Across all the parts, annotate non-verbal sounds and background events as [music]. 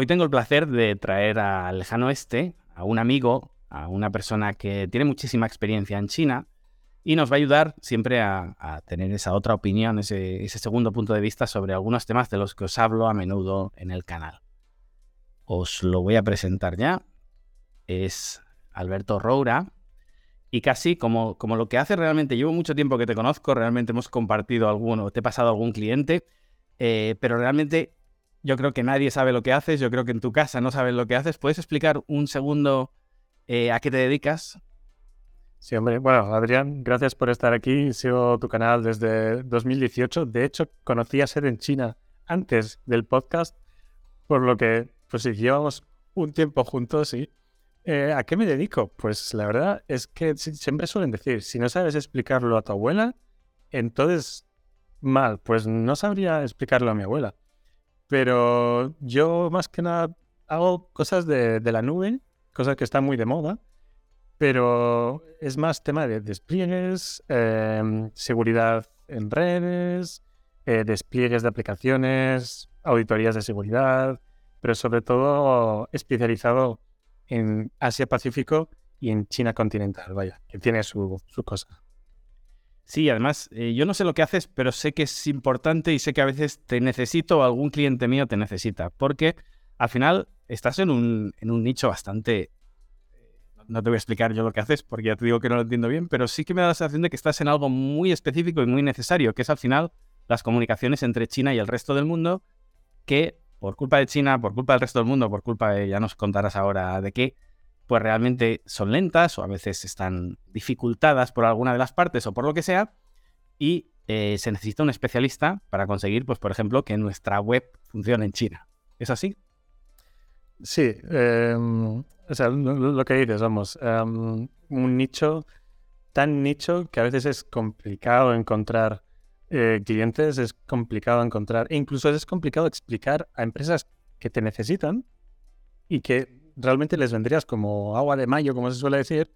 Hoy tengo el placer de traer al lejano oeste a un amigo, a una persona que tiene muchísima experiencia en China y nos va a ayudar siempre a, tener esa otra opinión, ese, segundo punto de vista sobre algunos temas de los que os hablo a menudo en el canal. Os lo voy a presentar ya. Es Alberto Roura. Y casi como, como lo que hace realmente, llevo mucho tiempo que te conozco, realmente hemos compartido alguno, te he pasado algún cliente, eh, pero realmente yo creo que nadie sabe lo que haces, yo creo que en tu casa no sabes lo que haces. ¿Puedes explicar un segundo eh, a qué te dedicas? Sí, hombre. Bueno, Adrián, gracias por estar aquí. Sigo tu canal desde 2018. De hecho, conocí a Ser en China antes del podcast, por lo que, pues llevamos un tiempo juntos, sí. Eh, ¿A qué me dedico? Pues la verdad es que siempre suelen decir, si no sabes explicarlo a tu abuela, entonces mal, pues no sabría explicarlo a mi abuela. Pero yo más que nada hago cosas de, de la nube, cosas que están muy de moda pero es más tema de despliegues, em, seguridad en redes, eh, despliegues de aplicaciones, auditorías de seguridad, pero sobre todo especializado en Asia-Pacífico y en China continental, vaya, que tiene su, cosa. Sí, además, eh, yo no sé lo que haces, pero sé que es importante y sé que a veces te necesito o algún cliente mío te necesita, porque al final estás en un, en un nicho bastante no te voy a explicar yo lo que haces porque ya te digo que no lo entiendo bien, pero sí que me da la sensación de que estás en algo muy específico y muy necesario, que es al final las comunicaciones entre China y el resto del mundo, que por culpa de China, por culpa del resto del mundo, por culpa de, ya nos contarás ahora de qué, pues realmente son lentas o a veces están dificultadas por alguna de las partes o por lo que sea, y eh, se necesita un especialista para conseguir, pues por ejemplo, que nuestra web funcione en China. ¿Es así? Sí, em, o sea, lo, que dices, vamos, em, un nicho tan nicho que a veces es complicado encontrar eh, clientes, es complicado encontrar, incluso es complicado explicar a empresas que te necesitan y que realmente les vendrías como agua de mayo, como se suele decir,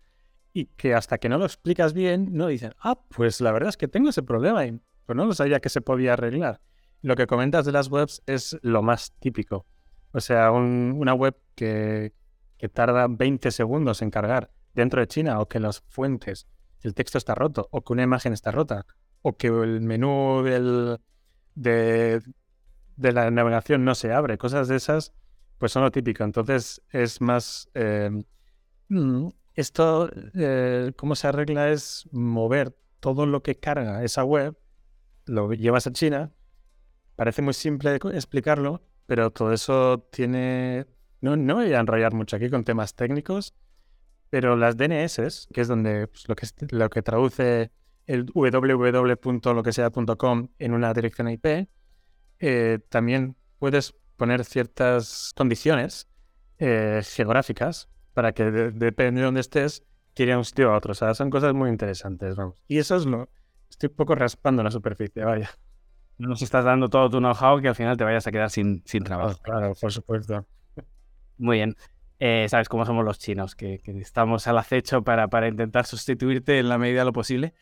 y que hasta que no lo explicas bien, no dicen, ah, pues la verdad es que tengo ese problema y pues no lo sabía que se podía arreglar. Lo que comentas de las webs es lo más típico. O sea, una web que, tarda 20 segundos en cargar dentro de China o que las fuentes, el texto está roto o que una imagen está rota o que el menú del, de, la navegación no se abre, cosas de esas, pues son lo típico. Entonces es más... Em, mm, esto, eh, ¿cómo se arregla? Es mover todo lo que carga esa web, lo llevas a China. Parece muy simple explicarlo, pero todo eso tiene... No, no voy a enrollar mucho aquí con temas técnicos, pero las DNS, que es donde pues, lo, que, lo que traduce el www.loquesea.com en una dirección IP, eh, también puedes poner ciertas condiciones eh, geográficas para que depende de dónde estés, quiera un sitio a otro. O sea, son cosas muy interesantes, vamos. Y eso es lo... Estoy un poco raspando la superficie, vaya no nos estás dando todo tu know-how que al final te vayas a quedar sin, sin trabajo. claro, por supuesto. Muy bien. Eh, Sabes cómo somos los chinos, que, estamos al acecho para, para, intentar sustituirte en la medida de lo posible.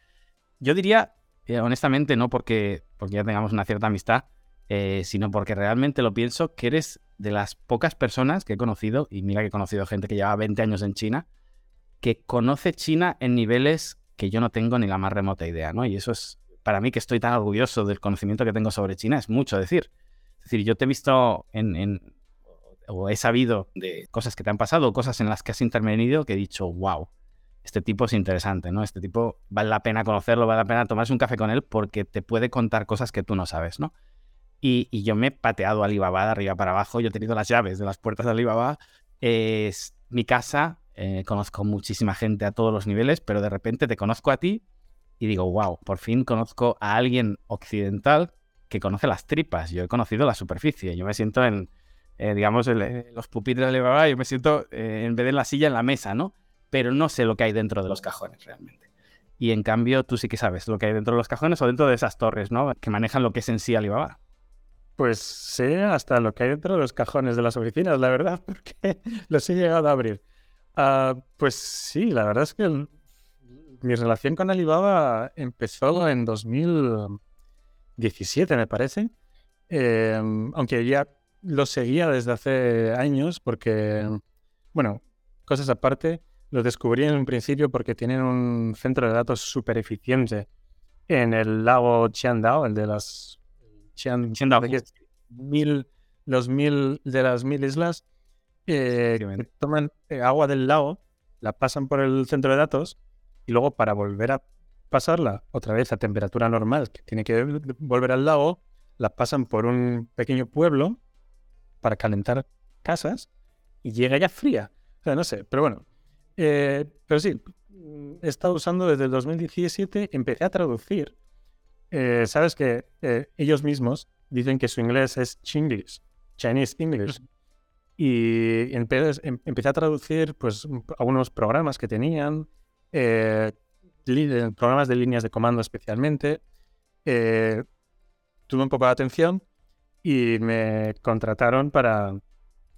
Yo diría, eh, honestamente, no porque, porque ya tengamos una cierta amistad, eh, sino porque realmente lo pienso que eres de las pocas personas que he conocido, y mira que he conocido gente que lleva 20 años en China, que conoce China en niveles que yo no tengo ni la más remota idea, ¿no? Y eso es, para mí que estoy tan orgulloso del conocimiento que tengo sobre China es mucho decir. Es decir, yo te he visto o he sabido de cosas que te han pasado, cosas en las que has intervenido, que he dicho, wow, este tipo es interesante, ¿no? Este tipo vale la pena conocerlo, vale la pena tomarse un café con él porque te puede contar cosas que tú no sabes, ¿no? Y, yo me he pateado Alibaba de arriba para abajo, yo he tenido las llaves de las puertas de Alibaba, es mi casa, eh, conozco muchísima gente a todos los niveles, pero de repente te conozco a ti y digo, wow, por fin conozco a alguien occidental que conoce las tripas. Yo he conocido la superficie. Yo me siento en, eh, digamos, en, los pupitres de Alibaba, yo me siento eh, en vez de en la silla, en la mesa, ¿no? Pero no sé lo que hay dentro de los cajones realmente. Y en cambio, tú sí que sabes lo que hay dentro de los cajones o dentro de esas torres, ¿no? Que manejan lo que es en sí Alibaba. Pues sé hasta lo que hay dentro de los cajones de las oficinas, la verdad, [laughs] porque los he llegado a abrir. Ah, pues sí, la verdad es que mi relación con Alibaba empezó en 2017, me parece. Em, aunque ya lo seguía desde hace años porque, bueno, cosas aparte, lo descubrí en un principio porque tienen un centro de datos súper eficiente en el lago Chiandao, el de las Chiandao, mil, los mil de las mil islas, eh, toman eh, agua del lago, la pasan por el centro de datos y luego para volver a pasarla otra vez a temperatura normal, que tiene que volver al lago, la pasan por un pequeño pueblo para calentar casas y llega ya fría. O sea, no sé, pero bueno. Eh, pero sí, he estado usando desde el 2017, empecé a traducir. Eh, Sabes que eh, ellos mismos dicen que su inglés es Chinglish, Chinese English. Y empecé, em, empecé a traducir pues, algunos programas que tenían, programas de líneas de comando especialmente. tuve un poco de atención y me contrataron para,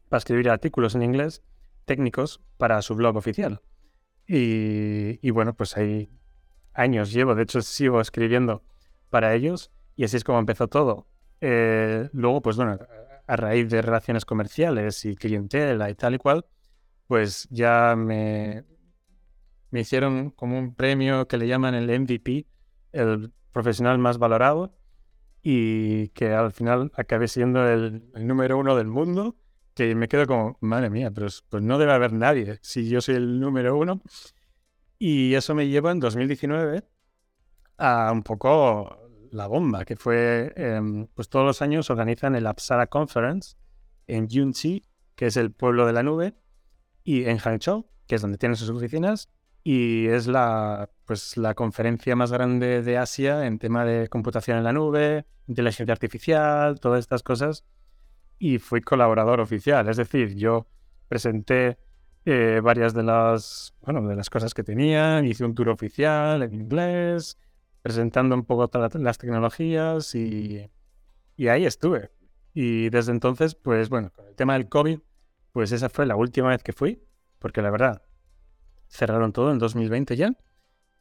para escribir artículos en inglés técnicos para su blog oficial. Y, bueno, pues ahí años llevo, de hecho sigo escribiendo para ellos y así es como empezó todo. Eh, luego, pues bueno, a raíz de relaciones comerciales y clientela y tal y cual, pues ya me, me hicieron como un premio que le llaman el MVP, el profesional más valorado, y que al final acabé siendo el, número uno del mundo, que me quedo como, madre mía, pero pues no debe haber nadie si yo soy el número uno. Y eso me lleva en 2019 a un poco la bomba, que fue, em, pues todos los años organizan el Apsara Conference en Yunxi, que es el pueblo de la nube, y en Hangzhou, que es donde tienen sus oficinas, y es la, pues, la conferencia más grande de Asia en tema de computación en la nube, inteligencia artificial, todas estas cosas. Y fui colaborador oficial, es decir, yo presenté eh, varias de las, bueno, de las cosas que tenían, hice un tour oficial en inglés, presentando un poco todas las tecnologías y, y ahí estuve. Y desde entonces, pues bueno, con el tema del COVID, pues esa fue la última vez que fui, porque la verdad, cerraron todo en 2020 ya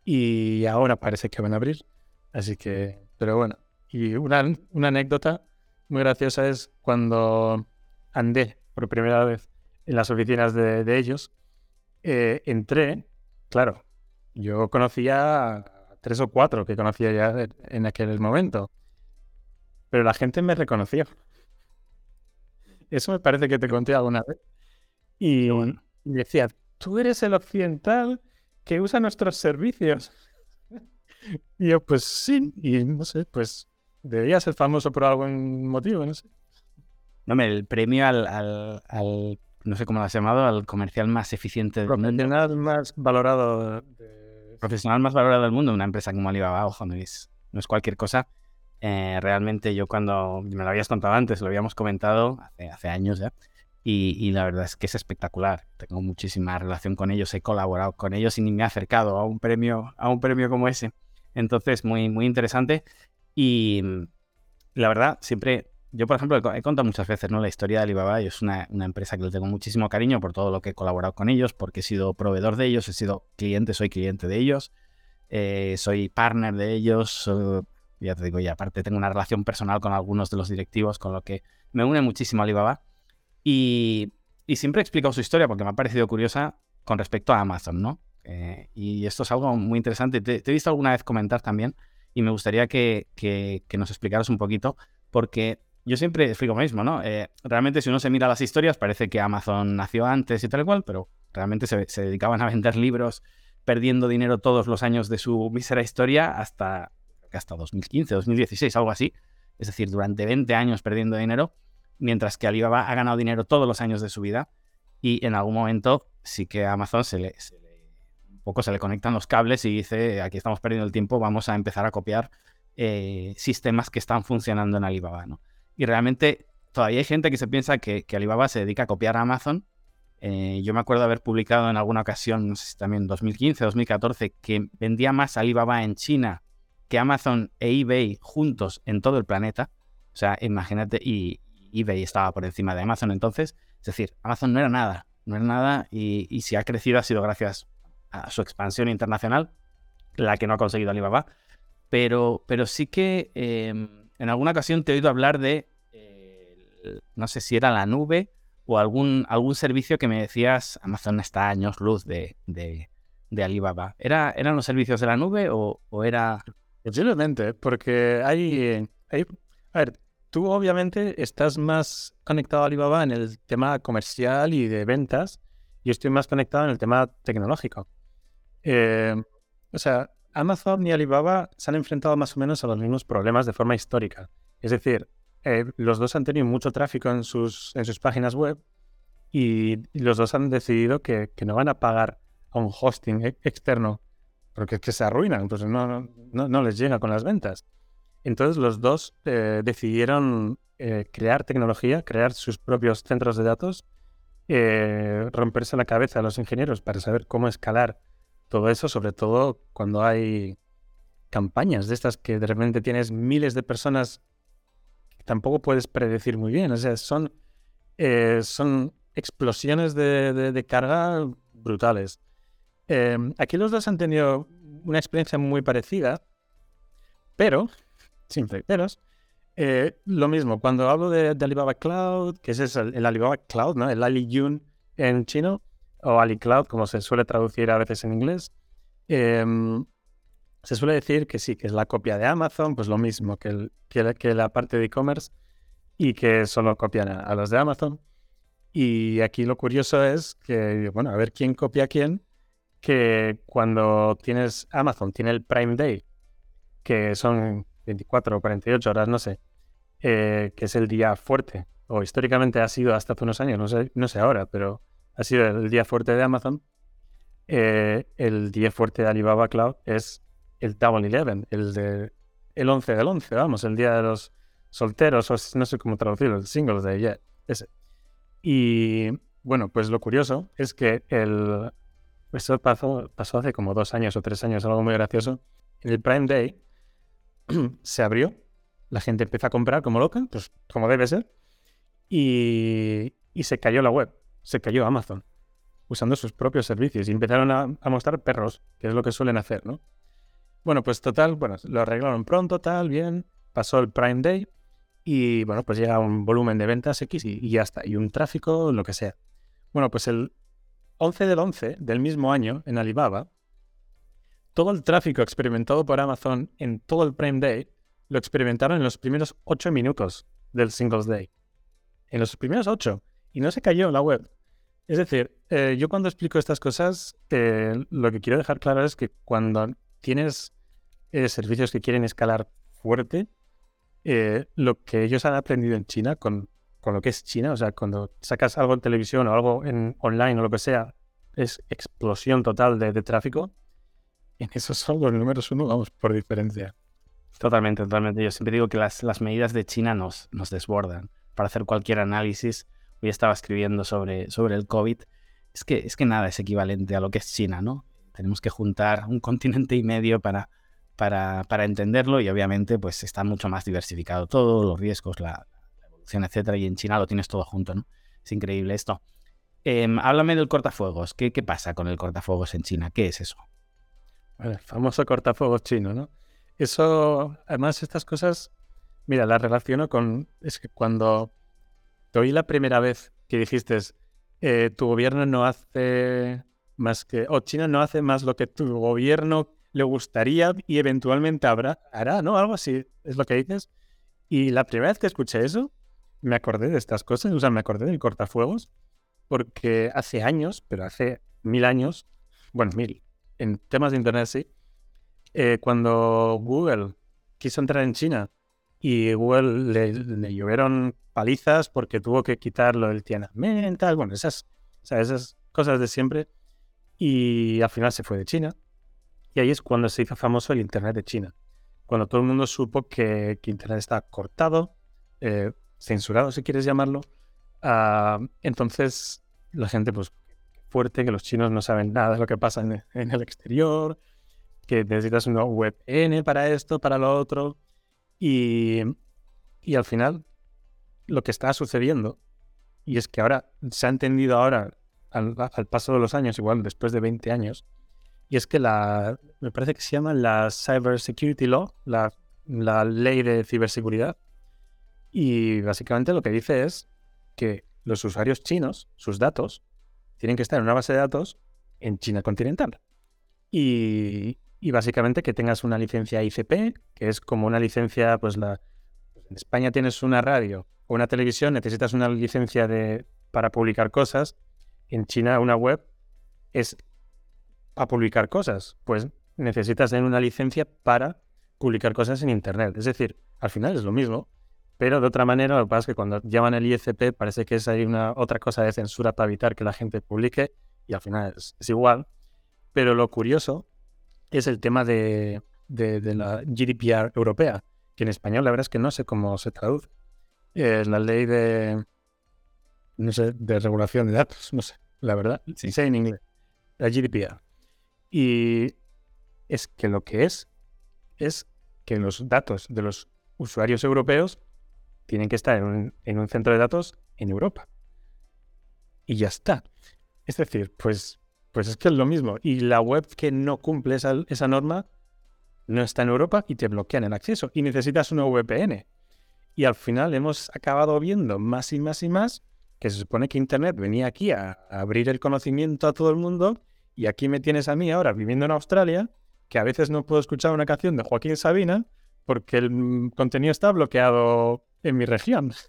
y ahora parece que van a abrir. Así que, pero bueno. Y una, una anécdota muy graciosa es cuando andé por primera vez en las oficinas de, de ellos, eh, entré, claro, yo conocía tres o cuatro que conocía ya en aquel momento, pero la gente me reconoció. Eso me parece que te conté alguna vez. Y, decía, tú eres el occidental que usa nuestros servicios. y yo, pues sí, y no sé, pues debería ser famoso por algún motivo, no sé. No, el premio al, al, no sé cómo lo has llamado, al comercial más eficiente del Profesional más valorado. Profesional más valorado del mundo, una empresa como Alibaba, ojo, no es, no es cualquier cosa. Eh, realmente yo cuando me lo habías contado antes, lo habíamos comentado hace, años ya, y, la verdad es que es espectacular. Tengo muchísima relación con ellos, he colaborado con ellos y ni me he acercado a un premio, a un premio como ese. Entonces, muy, muy interesante. Y mm, la verdad, siempre, yo por ejemplo, he contado muchas veces ¿no? la historia de Alibaba y es una, empresa que le tengo muchísimo cariño por todo lo que he colaborado con ellos, porque he sido proveedor de ellos, he sido cliente, soy cliente de ellos, eh, soy partner de ellos, ya te digo, y aparte tengo una relación personal con algunos de los directivos, con lo que me une muchísimo Alibaba. Y, siempre he explicado su historia porque me ha parecido curiosa con respecto a Amazon, ¿no? Eh, y esto es algo muy interesante. Te, he visto alguna vez comentar también y me gustaría que, nos explicaras un poquito porque yo siempre explico lo mismo, ¿no? Eh, realmente si uno se mira las historias parece que Amazon nació antes y tal cual, pero realmente se, se, dedicaban a vender libros perdiendo dinero todos los años de su mísera historia hasta, hasta 2015, 2016, algo así. Es decir, durante 20 años perdiendo dinero mientras que Alibaba ha ganado dinero todos los años de su vida y en algún momento sí que a Amazon se le, un poco se le conectan los cables y dice, aquí estamos perdiendo el tiempo, vamos a empezar a copiar eh, sistemas que están funcionando en Alibaba. ¿no? Y realmente todavía hay gente que se piensa que, Alibaba se dedica a copiar a Amazon. Eh, yo me acuerdo haber publicado en alguna ocasión, no sé si también 2015, 2014, que vendía más Alibaba en China que Amazon e eBay juntos en todo el planeta. O sea, imagínate, y, eBay estaba por encima de Amazon entonces. Es decir, Amazon no era nada, no era nada y, si ha crecido ha sido gracias a su expansión internacional, la que no ha conseguido Alibaba. Pero, pero sí que em, en alguna ocasión te he oído hablar de eh, no sé si era la nube o algún, algún servicio que me decías, Amazon está años luz de, de, Alibaba. ¿Era, ¿Eran los servicios de la nube o, era...? Posiblemente, porque hay, hay... A ver, tú obviamente estás más conectado a Alibaba en el tema comercial y de ventas, y estoy más conectado en el tema tecnológico. Eh, o sea, Amazon y Alibaba se han enfrentado más o menos a los mismos problemas de forma histórica. Es decir, eh, los dos han tenido mucho tráfico en sus, en sus páginas web y los dos han decidido que, no van a pagar a un hosting e, externo porque es que se arruinan, pues no, no, les llega con las ventas. Entonces los dos eh, decidieron eh, crear tecnología, crear sus propios centros de datos, romperse la cabeza a los ingenieros para saber cómo escalar todo eso, sobre todo cuando hay campañas de estas que de repente tienes miles de personas que tampoco puedes predecir muy bien. O sea, son, eh, son explosiones de, carga brutales. Em, aquí los dos han tenido una experiencia muy parecida, pero, sin peros, eh, lo mismo, cuando hablo de, Alibaba Cloud, que es el, Alibaba Cloud, ¿no? El Aliyun en chino, o AliCloud, como se suele traducir a veces en inglés, em, se suele decir que sí, que es la copia de Amazon, pues lo mismo que, que, la parte de e-commerce y que solo copian a, los de Amazon. Y aquí lo curioso es que, bueno, a ver quién copia a quién, que cuando tienes Amazon, tiene el Prime Day, que son 24 o 48 horas, no sé, eh, que es el día fuerte, o históricamente ha sido hasta hace unos años, no sé, no sé ahora, pero ha sido el día fuerte de Amazon, eh, el día fuerte de Alibaba Cloud es el Double Eleven, el de el 11 del 11, vamos, el día de los solteros, o no sé cómo traducirlo, el Singles Day, yeah, ese. Y bueno, pues lo curioso es que el, eso pasó, pasó hace como dos años o tres años, algo muy gracioso. En el Prime Day [clears throat] se abrió, la gente empezó a comprar como loca, pues como debe ser, y, y se cayó la web se cayó Amazon usando sus propios servicios y empezaron a, mostrar perros, que es lo que suelen hacer, ¿no? Bueno, pues total, bueno, lo arreglaron pronto, tal, bien, pasó el Prime Day y bueno, pues llega un volumen de ventas X y, ya está, y un tráfico, lo que sea. Bueno, pues el 11 del 11 del mismo año en Alibaba, todo el tráfico experimentado por Amazon en todo el Prime Day lo experimentaron en los primeros 8 minutos del Singles Day. En los primeros 8 y no se cayó la web. Es decir, eh, yo cuando explico estas cosas, eh, lo que quiero dejar claro es que cuando tienes eh, servicios que quieren escalar fuerte, lo que ellos han aprendido en China con, con, lo que es China, o sea, cuando sacas algo en televisión o algo en online o lo que sea, es explosión total de, tráfico. En esos son los números uno, vamos, por diferencia. Totalmente, totalmente. Yo siempre digo que las, las medidas de China nos, nos desbordan para hacer cualquier análisis hoy estaba escribiendo sobre, sobre el COVID, es que, es que nada es equivalente a lo que es China, ¿no? Tenemos que juntar un continente y medio para, para, para entenderlo y obviamente pues está mucho más diversificado todo, los riesgos, la, evolución, etcétera, y en China lo tienes todo junto, ¿no? Es increíble esto. Em, háblame del cortafuegos. ¿Qué, ¿Qué pasa con el cortafuegos en China? ¿Qué es eso? el famoso cortafuegos chino, ¿no? Eso, además, estas cosas, mira, las relaciono con. Es que cuando te oí la primera vez que dijiste, eh, tu gobierno no hace más que, o China no hace más lo que tu gobierno le gustaría y eventualmente habrá, hará, ¿no? Algo así es lo que dices. Y la primera vez que escuché eso, me acordé de estas cosas, o sea, me acordé del cortafuegos, porque hace años, pero hace mil años, bueno, mil, en temas de Internet sí, eh, cuando Google quiso entrar en China y Google le, llovieron palizas porque tuvo que quitarlo del Tiananmen, tal, bueno, esas, esas cosas de siempre. Y al final se fue de China. Y ahí es cuando se hizo famoso el Internet de China. Cuando todo el mundo supo que, Internet está cortado, eh, censurado si quieres llamarlo. Ah, entonces la gente, pues, fuerte, que los chinos no saben nada de lo que pasa en, el exterior, que necesitas una VPN para esto, para lo otro. Y, al final, lo que está sucediendo, y es que ahora se ha entendido ahora, al, paso de los años, igual después de 20 años, y es que la, me parece que se llama la Cyber Security Law, la, la ley de ciberseguridad, Y básicamente lo que dice es que los usuarios chinos, sus datos, tienen que estar en una base de datos en China continental. Y, básicamente que tengas una licencia ICP, que es como una licencia, pues la... En España tienes una radio o una televisión, necesitas una licencia de, para publicar cosas. En China una web es a publicar cosas. Pues necesitas tener una licencia para publicar cosas en Internet. Es decir, al final es lo mismo, pero de otra manera, lo que pasa es que cuando llaman el ICP parece que es ahí una otra cosa de censura para evitar que la gente publique y al final es, igual. Pero lo curioso es el tema de, la GDPR europea, que en español la verdad es que no sé cómo se traduce. Es la ley de, no sé, de regulación de datos, no sé, la verdad. Sí, sé en inglés. La GDPR. Y es que lo que es, es que los datos de los usuarios europeos tienen que estar en un, centro de datos en Europa. Y ya está. Es decir, pues, pues es que es lo mismo. Y la web que no cumple esa, esa norma no está en Europa y te bloquean el acceso. Y necesitas una VPN. Y al final hemos acabado viendo más y más y más que se supone que Internet venía aquí a, abrir el conocimiento a todo el mundo y aquí me tienes a mí ahora viviendo en Australia, que a veces no puedo escuchar una canción de Joaquín Sabina porque el mm, contenido está bloqueado en mi región. [laughs]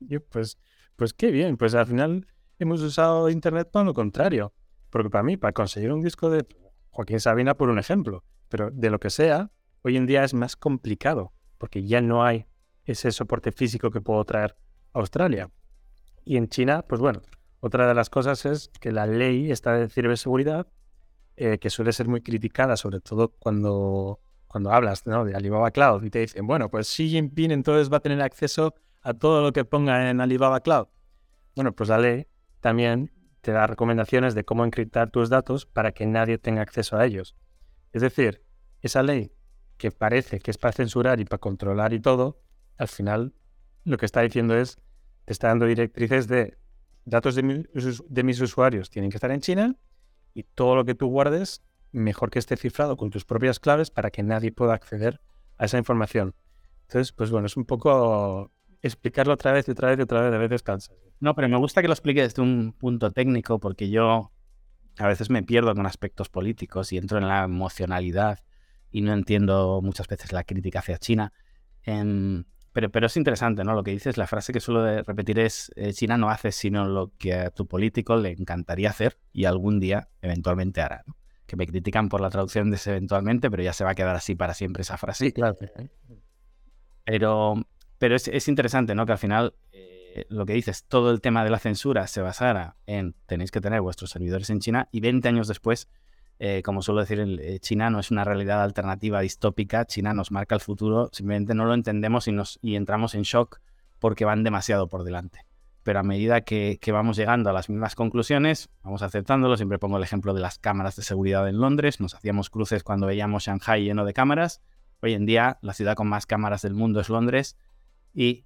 Y pues, pues qué bien, pues al final hemos usado Internet para lo contrario. Porque para mí, para conseguir un disco de Joaquín Sabina, por un ejemplo, pero de lo que sea, hoy en día es más complicado, porque ya no hay ese soporte físico que puedo traer a Australia. Y en China, pues bueno, otra de las cosas es que la ley está de ciberseguridad, eh, que suele ser muy criticada, sobre todo cuando cuando hablas de Alibaba Cloud y te dicen, bueno, pues Xi Jinping entonces va a tener acceso a todo lo que ponga en Alibaba Cloud. Bueno, pues la ley también te da recomendaciones de cómo encriptar tus datos para que nadie tenga acceso a ellos. Es decir, esa ley que parece que es para censurar y para controlar y todo, al final lo que está diciendo es, está dando directrices de datos de, mis usuarios tienen que estar en China y todo lo que tú guardes mejor que esté cifrado con tus propias claves para que nadie pueda acceder a esa información. Entonces, pues bueno, es un poco explicarlo otra vez y otra vez y otra vez, a veces cansa. No, pero me gusta que lo explique desde un punto técnico porque yo a veces me pierdo con aspectos políticos y entro en la emocionalidad y no entiendo muchas veces la crítica hacia China. Em, pero, pero es interesante, ¿no? Lo que dices, la frase que suelo repetir es, eh, China no hace sino lo que a tu político le encantaría hacer y algún día eventualmente hará. ¿no? que me critican por la traducción de ese eventualmente, pero ya se va a quedar así para siempre esa frase. Sí, claro. Pero, pero es, interesante, ¿no? Que al final eh, lo que dices, todo el tema de la censura se basara en tenéis que tener vuestros servidores en China y 20 años después, eh, como suelo decir, eh, China no es una realidad alternativa distópica, China nos marca el futuro, simplemente no lo entendemos y, nos, y entramos en shock porque van demasiado por delante pero a medida que, vamos llegando a las mismas conclusiones, vamos aceptándolo. Siempre pongo el ejemplo de las cámaras de seguridad en Londres. Nos hacíamos cruces cuando veíamos Shanghai lleno de cámaras. Hoy en día, la ciudad con más cámaras del mundo es Londres y eh,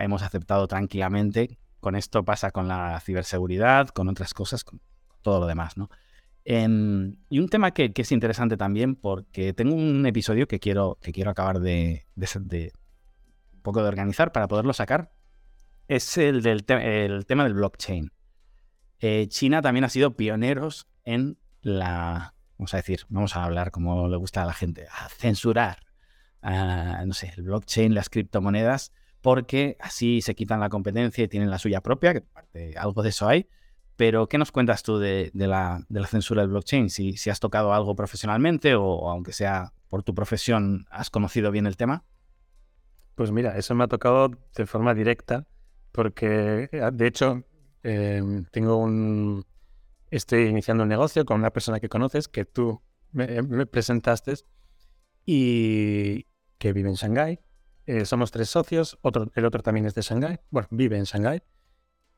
hemos aceptado tranquilamente. Con esto pasa con la ciberseguridad, con otras cosas, con todo lo demás, ¿no? Em, y un tema que, es interesante también, porque tengo un episodio que quiero, que quiero acabar de, poco de organizar para poderlo sacar, es el del el tema del blockchain. Eh, China también ha sido pioneros en la, vamos a decir, vamos a hablar como le gusta a la gente, a censurar, no sé, el blockchain, las criptomonedas, porque así se quitan la competencia y tienen la suya propia, que algo de eso hay. Pero, ¿qué nos cuentas tú de, la, censura del blockchain? Si, has tocado algo profesionalmente o, aunque sea por tu profesión, has conocido bien el tema. Pues mira, eso me ha tocado de forma directa porque eh, de hecho em, tengo un... Estoy iniciando un negocio con una persona que conoces, que tú me, eh, presentaste, y que vive en Shanghái. Eh, somos tres socios, el otro también es de Shanghái, bueno, vive en Shanghái.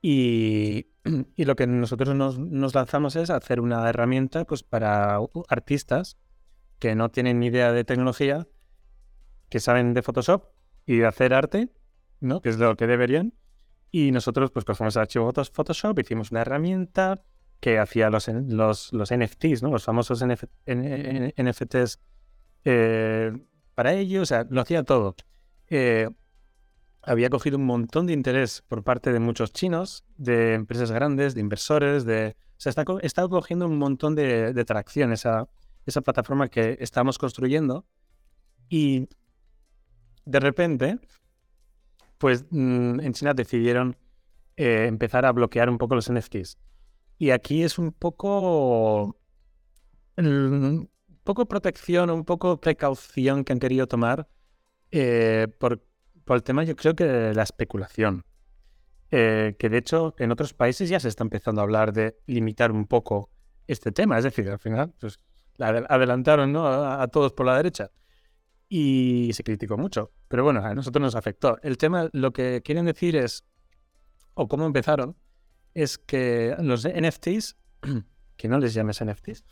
Y, [clears throat] y, lo que nosotros nos, nos, lanzamos es hacer una herramienta pues, para artistas que no tienen ni idea de tecnología, que saben de Photoshop y de hacer arte, ¿no? que es lo que deberían, y nosotros pues cogimos el archivo Photoshop, hicimos una herramienta que hacía los, los, los NFTs, ¿no? Los famosos NFTs eh, para ellos, o sea, lo hacía todo. Eh, había cogido un montón de interés por parte de muchos chinos, de empresas grandes, de inversores, de... O sea, está, está cogiendo un montón de, de tracción esa, esa plataforma que estamos construyendo y de repente, pues mm, en China decidieron eh, empezar a bloquear un poco los NFTs. Y aquí es un poco, un poco protección, un poco precaución que han querido tomar eh, por, por, el tema, yo creo que la especulación. Eh, que de hecho en otros países ya se está empezando a hablar de limitar un poco este tema. Es decir, al final, pues adelantaron ¿no? a, todos por la derecha y se criticó mucho. Pero bueno, a nosotros nos afectó. El tema, lo que quieren decir es, o cómo empezaron, es que los NFTs, [clears throat] que no les llames NFTs,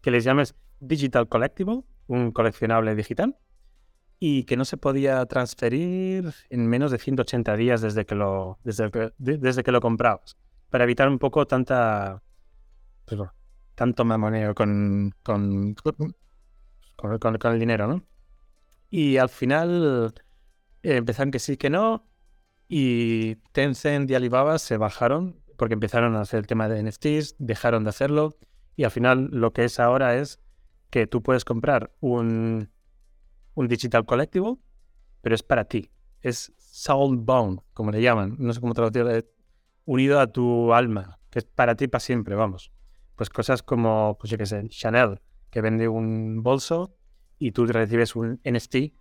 que les llames Digital Collectible, un coleccionable digital, y que no se podía transferir en menos de 180 días desde que lo, desde que, desde que lo comprabas, para evitar un poco tanta, pues tanto mamoneo con, con, con, con, el dinero, ¿no? Y al final eh, empezaron que sí, que no, y Tencent y Alibaba se bajaron porque empezaron a hacer el tema de NFTs, dejaron de hacerlo, y al final lo que es ahora es que tú puedes comprar un, un digital collectible, pero es para ti. Es soulbound, como le llaman, no sé cómo traducirlo, unido a tu alma, que es para ti para siempre, vamos pues cosas como, pues yo qué sé, Chanel, que vende un bolso y tú recibes un NFT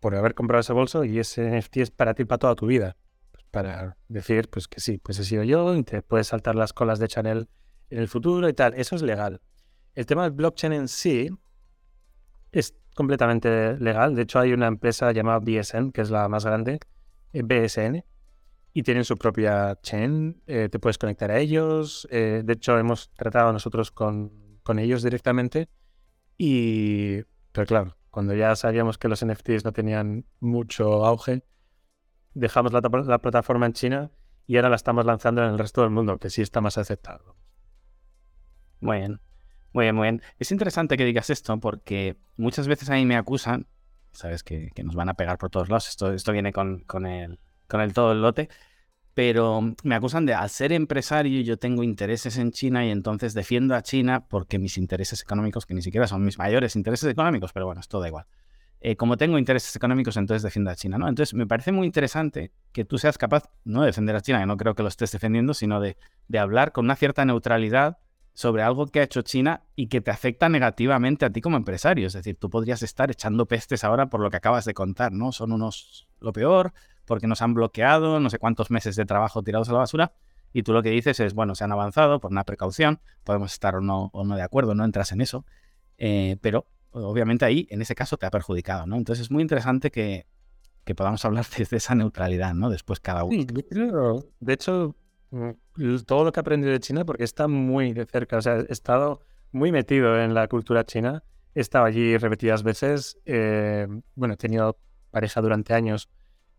por haber comprado ese bolso y ese NFT es para ti para toda tu vida. Pues para decir, pues que sí, pues he sido yo y te puedes saltar las colas de Chanel en el futuro y tal. Eso es legal. El tema del blockchain en sí es completamente legal. De hecho, hay una empresa llamada BSN, que es la más grande, eh, BSN, y tienen su propia chain, eh, te puedes conectar a ellos. Eh, de hecho, hemos tratado nosotros con, ellos directamente. Y, pero claro, cuando ya sabíamos que los NFTs no tenían mucho auge, dejamos la, la, plataforma en China y ahora la estamos lanzando en el resto del mundo, que sí está más aceptado. Muy bien, muy bien, muy bien. Es interesante que digas esto porque muchas veces a mí me acusan, sabes que, que nos van a pegar por todos lados, esto, esto viene con, con el con el todo el lote, pero me acusan de, al ser empresario, yo tengo intereses en China y entonces defiendo a China porque mis intereses económicos, que ni siquiera son mis mayores intereses económicos, pero bueno, esto da igual. Eh, como tengo intereses económicos, entonces defiendo a China, ¿no? Entonces me parece muy interesante que tú seas capaz, no de defender a China, que no creo que lo estés defendiendo, sino de, de hablar con una cierta neutralidad sobre algo que ha hecho China y que te afecta negativamente a ti como empresario. Es decir, tú podrías estar echando pestes ahora por lo que acabas de contar, ¿no? Son unos lo peor, porque nos han bloqueado, no sé cuántos meses de trabajo tirados a la basura, y tú lo que dices es, bueno, se han avanzado por una precaución, podemos estar o no, o no de acuerdo, no entras en eso, eh, pero obviamente ahí, en ese caso, te ha perjudicado, ¿no? Entonces es muy interesante que, que podamos hablar [laughs] desde esa neutralidad, ¿no? Después cada uno. De hecho, mm, todo lo que he aprendido de China, porque está muy de cerca, o sea, he estado muy metido en la cultura china, he estado allí repetidas veces, eh, bueno, he tenido pareja durante años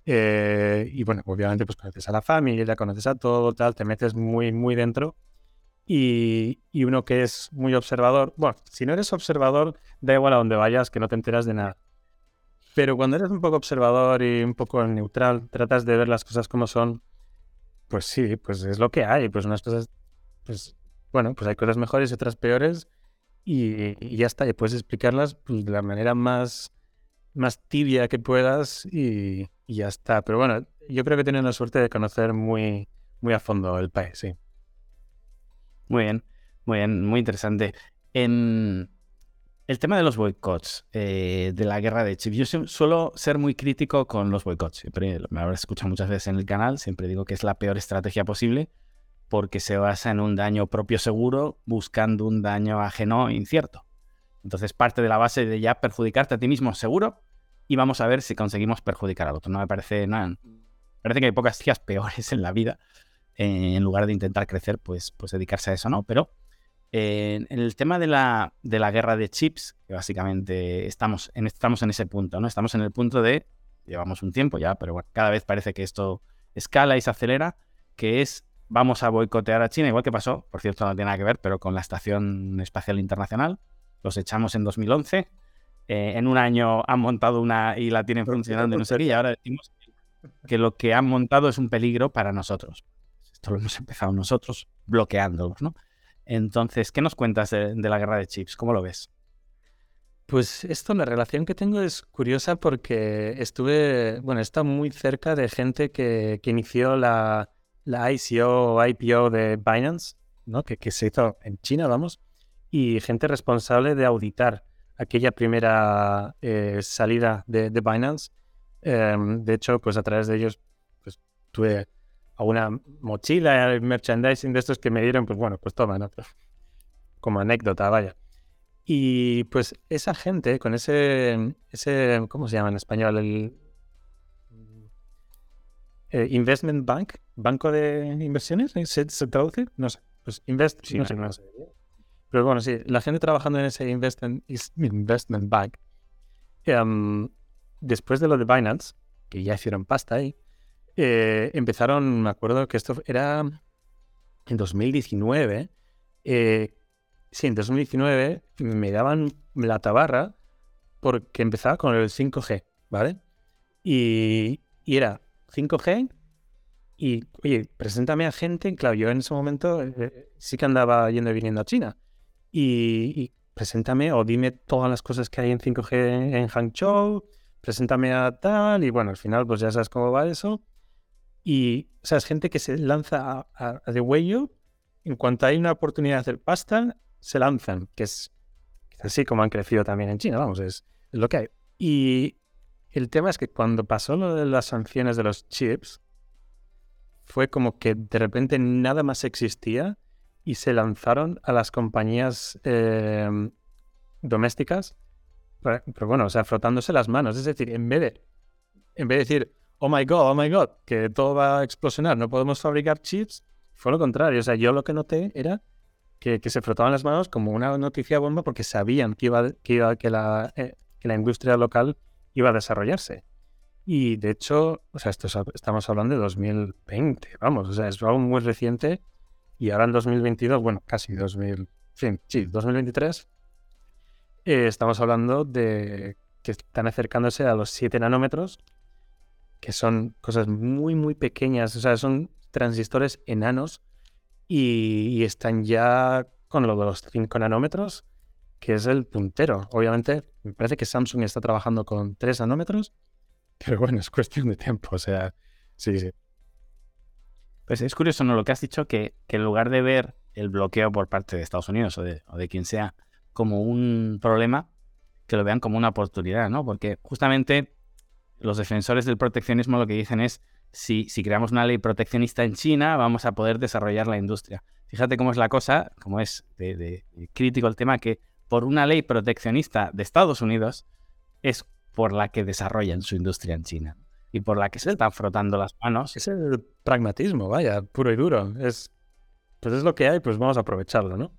eh, y bueno, obviamente pues conoces a la familia, conoces a todo, tal, te metes muy, muy dentro. Y, y, uno que es muy observador, bueno, si no eres observador, da igual a dónde vayas, que no te enteras de nada. Pero cuando eres un poco observador y un poco neutral, tratas de ver las cosas como son, pues sí, pues es lo que hay. Pues unas cosas, pues bueno, pues hay cosas mejores y otras peores y, ya está. Y puedes explicarlas pues, de la manera más, más tibia que puedas y, ya está. Pero bueno, yo creo que tienen la suerte de conocer muy, muy a fondo el país, sí. Muy bien, muy bien, muy interesante. En el tema de los boicots, eh, de la guerra de chips, yo suelo ser muy crítico con los boicots. Siempre me habrás escuchado muchas veces en el canal, siempre digo que es la peor estrategia posible porque se basa en un daño propio seguro buscando un daño ajeno incierto. Entonces parte de la base de ya perjudicarte a ti mismo seguro y vamos a ver si conseguimos perjudicar al otro. No me parece nada. Parece que hay pocas días peores en la vida. Eh, en lugar de intentar crecer, pues, pues dedicarse a eso, ¿no? Pero en el tema de la, de la guerra de chips, que básicamente estamos en, estamos en ese punto, ¿no? Estamos en el punto de, llevamos un tiempo ya, pero cada vez parece que esto escala y se acelera, que es vamos a boicotear a China, igual que pasó, por cierto no tiene nada que ver, pero con la Estación Espacial Internacional, los echamos en 2011, eh, en un año han montado una y la tienen funcionando y no sé y ahora decimos que lo que han montado es un peligro para nosotros. Esto lo hemos empezado nosotros bloqueándolos, ¿no? Entonces, ¿qué nos cuentas de, la guerra de chips? ¿Cómo lo ves? Pues esto, la relación que tengo es curiosa porque estuve, bueno, está muy cerca de gente que, inició la, la ICO o IPO de Binance, ¿no? Que, se hizo en China, vamos, y gente responsable de auditar aquella primera eh, salida de, Binance. Em, de hecho, pues a través de ellos, pues tuve alguna mochila, merchandising de estos que me dieron, pues bueno, pues toma, ¿no? Como anécdota, vaya. Y pues esa gente con ese, ese ¿cómo se llama en español? El eh, Investment Bank, Banco de Inversiones, ¿se, traduce? No sé. Pues Invest, sí, no, sé, no sé. Pero bueno, sí, la gente trabajando en ese investment, investment bank, em, después de lo de Binance, que ya hicieron pasta ahí, eh, empezaron, me acuerdo que esto era en 2019, eh, sí, en 2019 me daban la tabarra porque empezaba con el 5G, ¿vale? Y, y era 5G y, oye, preséntame a gente, claro, yo en ese momento eh, sí que andaba yendo y viniendo a China y, preséntame o dime todas las cosas que hay en 5G en Hangzhou, preséntame a tal, y bueno, al final pues ya sabes cómo va eso. Y, o sea, es gente que se lanza a, a, de huello, en cuanto hay una oportunidad de hacer pasta, se lanzan, que es así como han crecido también en China, vamos, es, lo que hay. Y el tema es que cuando pasó lo de las sanciones de los chips, fue como que de repente nada más existía y se lanzaron a las compañías em, domésticas, pero, bueno, o sea, frotándose las manos. Es decir, en vez en vez de decir, oh my god, oh my god, que todo va a explosionar, no podemos fabricar chips, fue lo contrario. O sea, yo lo que noté era que, se frotaban las manos como una noticia bomba porque sabían que, iba, que, iba, que, la, eh, que la industria local iba a desarrollarse. Y de hecho, o sea, esto estamos hablando de 2020, vamos, o sea, es algo muy reciente y ahora en 2022, bueno, casi 2000, fin, sí, 2023, eh, estamos hablando de que están acercándose a los 7 nanómetros, que son cosas muy, muy pequeñas, o sea, son transistores enanos y, están ya con lo de los 5 nanómetros, que es el puntero. Obviamente, me parece que Samsung está trabajando con 3 nanómetros, [laughs] pero bueno, es cuestión de tiempo, o sea, sí, sí. Pues es curioso, ¿no? Lo que has dicho, que, en lugar de ver el bloqueo por parte de Estados Unidos o de, quien sea como un problema, que lo vean como una oportunidad, ¿no? Porque justamente los defensores del proteccionismo lo que dicen es, si, si creamos una ley proteccionista en China, vamos a poder desarrollar la industria. Fíjate cómo es la cosa, cómo es de, crítico el tema, que por una ley proteccionista de Estados Unidos es por la que desarrollan su industria en China y por la que se están frotando las manos. Es el pragmatismo, vaya, puro y duro. Es, pues es lo que hay, pues vamos a aprovecharlo, ¿no?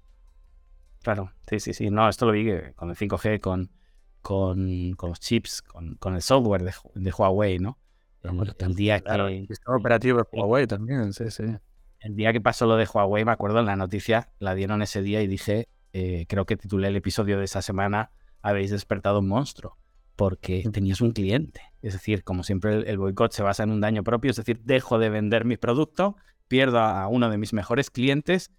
Claro, sí, sí, sí. No, esto lo vi con el 5G, con, con, con los chips, con, con, el software de, de Huawei, ¿no? El, día que... operativo de Huawei también, sí, sí. El día que pasó lo de Huawei, me acuerdo en la noticia, la dieron ese día y dije, eh, creo que titulé el episodio de esa semana, habéis despertado un monstruo porque tenías un cliente. Es decir, como siempre el, boicot se basa en un daño propio, es decir, dejo de vender mi producto, pierdo a uno de mis mejores clientes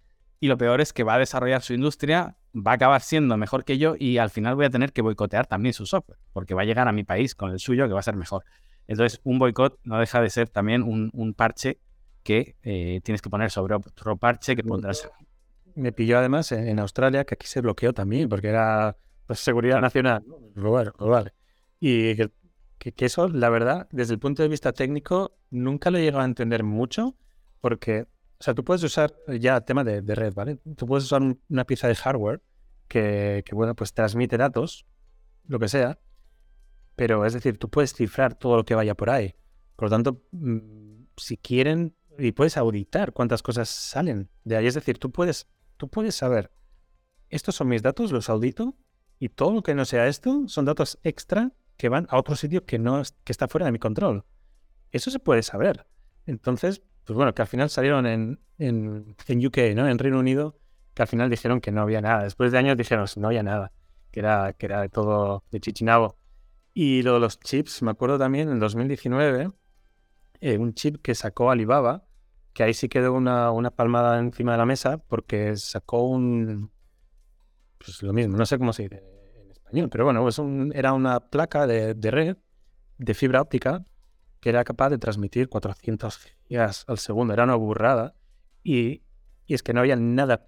y lo peor es que va a desarrollar su industria, va a acabar siendo mejor que yo y al final voy a tener que boicotear también su software, porque va a llegar a mi país con el suyo que va a ser mejor. Entonces, un boicot no deja de ser también un, parche que eh, tienes que poner sobre otro parche que pondrás. Me pilló además en, Australia que aquí se bloqueó también, porque era pues, seguridad nacional. Vale, vale. Y que, eso, la verdad, desde el punto de vista técnico, nunca lo he llegado a entender mucho, porque, o sea, tú puedes usar, ya tema de, red, ¿vale? Tú puedes usar una pieza de hardware que, bueno, pues transmite datos, lo que sea, pero es decir, tú puedes cifrar todo lo que vaya por ahí. Por lo tanto, mm, si quieren, y puedes auditar cuántas cosas salen de ahí. Es decir, tú puedes, tú puedes saber, estos son mis datos, los audito, y todo lo que no sea esto son datos extra que van a otro sitio que no que está fuera de mi control. Eso se puede saber. Entonces, pues bueno, que al final salieron en, en, en UK, ¿no? En Reino Unido, que al final dijeron que no había nada. Después de años dijeron no había nada, que era, que era todo de chichinabo. Y lo de los chips, me acuerdo también en 2019, eh, un chip que sacó Alibaba, que ahí sí quedó una, una palmada encima de la mesa porque sacó un... Pues lo mismo, no sé cómo se dice en español, pero bueno, es un, era una placa de, de red de fibra óptica que era capaz de transmitir 400 gigas al segundo. Era una burrada. Y, y, es que no había nada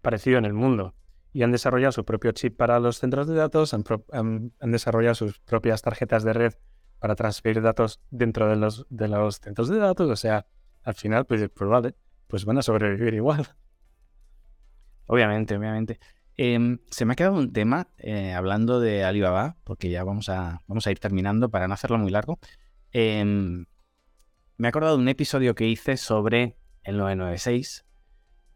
parecido en el mundo. Y han desarrollado su propio chip para los centros de datos, han, han, desarrollado sus propias tarjetas de red para transferir datos dentro de los, de los centros de datos. O sea, al final, pues, pues vale, pues van a sobrevivir igual. Obviamente, obviamente. Eh, se me ha quedado un tema eh, hablando de Alibaba, porque ya vamos a, vamos a ir terminando para no hacerlo muy largo. Eh, me he acordado de un episodio que hice sobre el 996,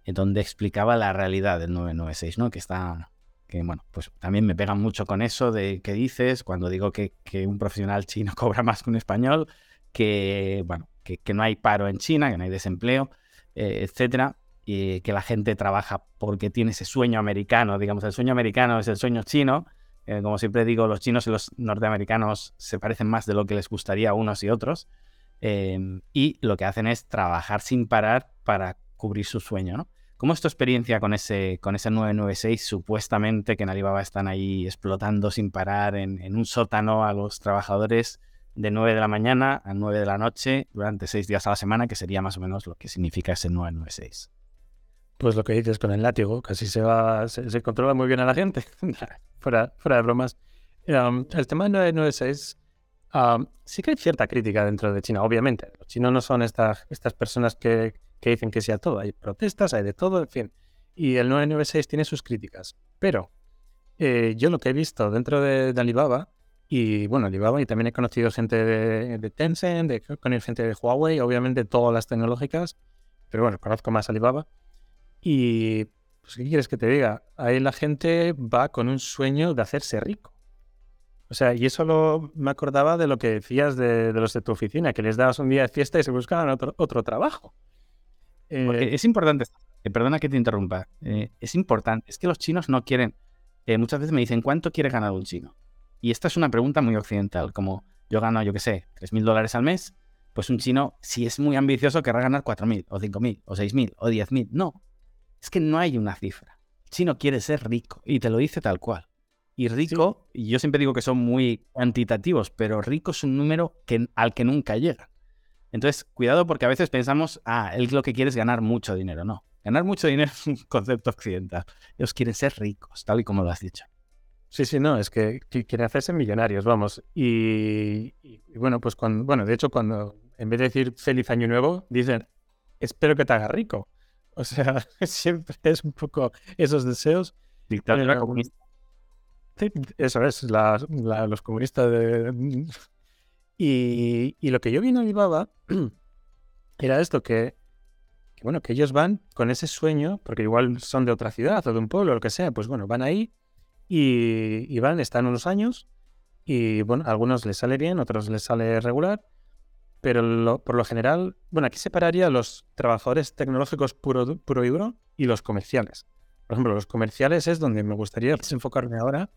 en donde explicaba la realidad del 996, ¿no? Que está, que bueno, pues también me pega mucho con eso de que dices cuando digo que, un profesional chino [laughs] cobra más que un español, que, bueno, que no hay paro en China, que no hay desempleo, eh, etcétera, y que la gente trabaja porque tiene ese sueño americano, digamos, el sueño americano es el sueño chino, eh, como siempre digo, los chinos y los norteamericanos se parecen más de lo que les gustaría a unos y otros. Eh, y lo que hacen es trabajar sin parar para cubrir su sueño, ¿no? ¿Cómo es tu experiencia con ese, con ese 996? Supuestamente que en Alibaba están ahí explotando sin parar en, un sótano a los trabajadores de 9 de la mañana a 9 de la noche durante 6 días a la semana, que sería más o menos lo que significa ese 996. Pues lo que dices con el látigo, casi se va, se, controla muy bien a la gente. [laughs] fuera, fuera de bromas. Um, el tema del 996, sí que hay cierta crítica dentro de China, obviamente. Los chinos no son estas, estas personas que, que dicen que sea todo. Hay protestas, hay de todo, en fin. Y el 996 tiene sus críticas. Pero eh, yo lo que he visto dentro de, de, Alibaba, y bueno, Alibaba, y también he conocido gente de, de Tencent, de, con gente de Huawei, obviamente todas las tecnológicas, pero bueno, conozco más Alibaba. Y, pues, ¿qué quieres que te diga? Ahí la gente va con un sueño de hacerse rico. O sea, y eso lo, me acordaba de lo que decías de, de, los de tu oficina, que les dabas un día de fiesta y se buscaban otro, otro trabajo. Eh, es importante, eh, perdona que te interrumpa, eh, es importante, es que los chinos no quieren, eh, muchas veces me dicen, ¿cuánto quiere ganar un chino? Y esta es una pregunta muy occidental, como yo gano, yo qué sé, 3.000 dólares al mes, pues un chino, si es muy ambicioso, querrá ganar 4.000 o 5.000 o 6.000 o 10.000. No, es que no hay una cifra. El chino quiere ser rico y te lo dice tal cual. Y rico, sí. yo siempre digo que son muy cuantitativos, pero rico es un número que, al que nunca llega. Entonces, cuidado porque a veces pensamos, ah, él lo que quiere es ganar mucho dinero. No, ganar mucho dinero es un concepto occidental. Ellos quieren ser ricos, tal y como lo has dicho. Sí, sí, no, es que, quieren hacerse millonarios, vamos. Y, y, y, bueno, pues cuando, bueno, de hecho, cuando en vez de decir feliz año nuevo, dicen, espero que te haga rico. O sea, [laughs] siempre es un poco esos deseos. Dictadura comunista. Eso es, la, la, los comunistas de... Y, lo que yo vi en Alibaba [clears throat] era esto, que, bueno, que ellos van con ese sueño, porque igual son de otra ciudad o de un pueblo lo que sea, pues bueno, van ahí y, van, están unos años y bueno, a algunos les sale bien, otros les sale regular, pero lo, por lo general, bueno, aquí separaría los trabajadores tecnológicos puro, puro y duro y los comerciales. Por ejemplo, los comerciales es donde me gustaría enfocarme ahora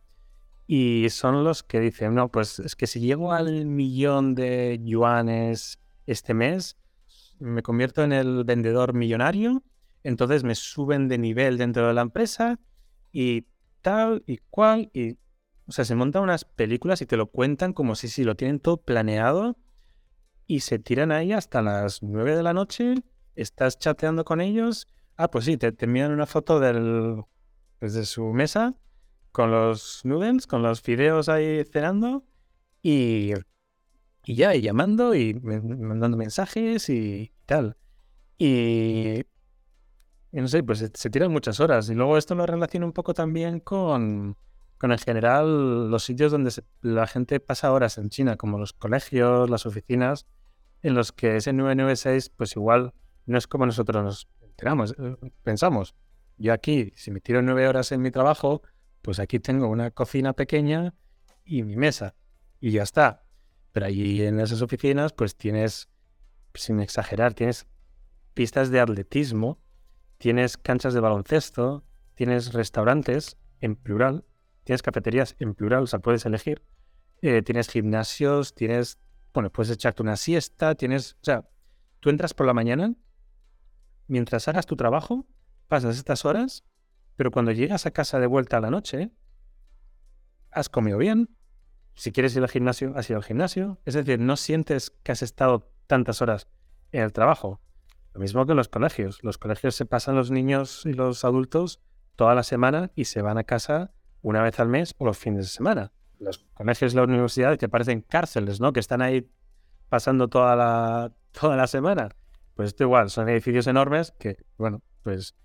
y son los que dicen, no, pues es que si llego al millón de yuanes este mes, me convierto en el vendedor millonario, entonces me suben de nivel dentro de la empresa y tal y cual. Y, o sea, se montan unas películas y te lo cuentan como si, si lo tienen todo planeado y se tiran ahí hasta las 9 de la noche, estás chateando con ellos. Ah, pues sí, te, te envían una foto del, desde su mesa con los noodles, con los fideos ahí cenando y, y ya, y llamando y mandando mensajes y tal. Y, y no sé, pues se, se, tiran muchas horas. Y luego esto lo relaciona un poco también con, con en general los sitios donde se, la gente pasa horas en China, como los colegios, las oficinas en los que ese 996, pues igual no es como nosotros nos enteramos, eh, pensamos. Yo aquí, si me tiro nueve horas en mi trabajo, pues aquí tengo una cocina pequeña y mi mesa. Y ya está. Pero allí en esas oficinas, pues tienes, sin exagerar, tienes pistas de atletismo, tienes canchas de baloncesto, tienes restaurantes en plural, tienes cafeterías en plural, o sea, puedes elegir, eh, tienes gimnasios, tienes bueno, puedes echarte una siesta, tienes, o sea, tú entras por la mañana, mientras hagas tu trabajo, pasas estas horas, pero cuando llegas a casa de vuelta a la noche, has comido bien, si quieres ir al gimnasio, has ido al gimnasio, es decir, no sientes que has estado tantas horas en el trabajo. Lo mismo que en los colegios. Los colegios se pasan los niños y los adultos toda la semana y se van a casa una vez al mes o los fines de semana. Los colegios y las universidades que parecen cárceles, ¿no? Que están ahí pasando toda la, toda la semana. Pues esto igual, son edificios enormes que, bueno, pues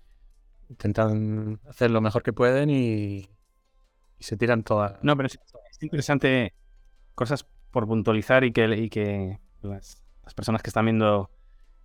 intentan hacer lo mejor que pueden y, se tiran todas. No, pero es, interesante cosas por puntualizar y que, y que las, personas que están viendo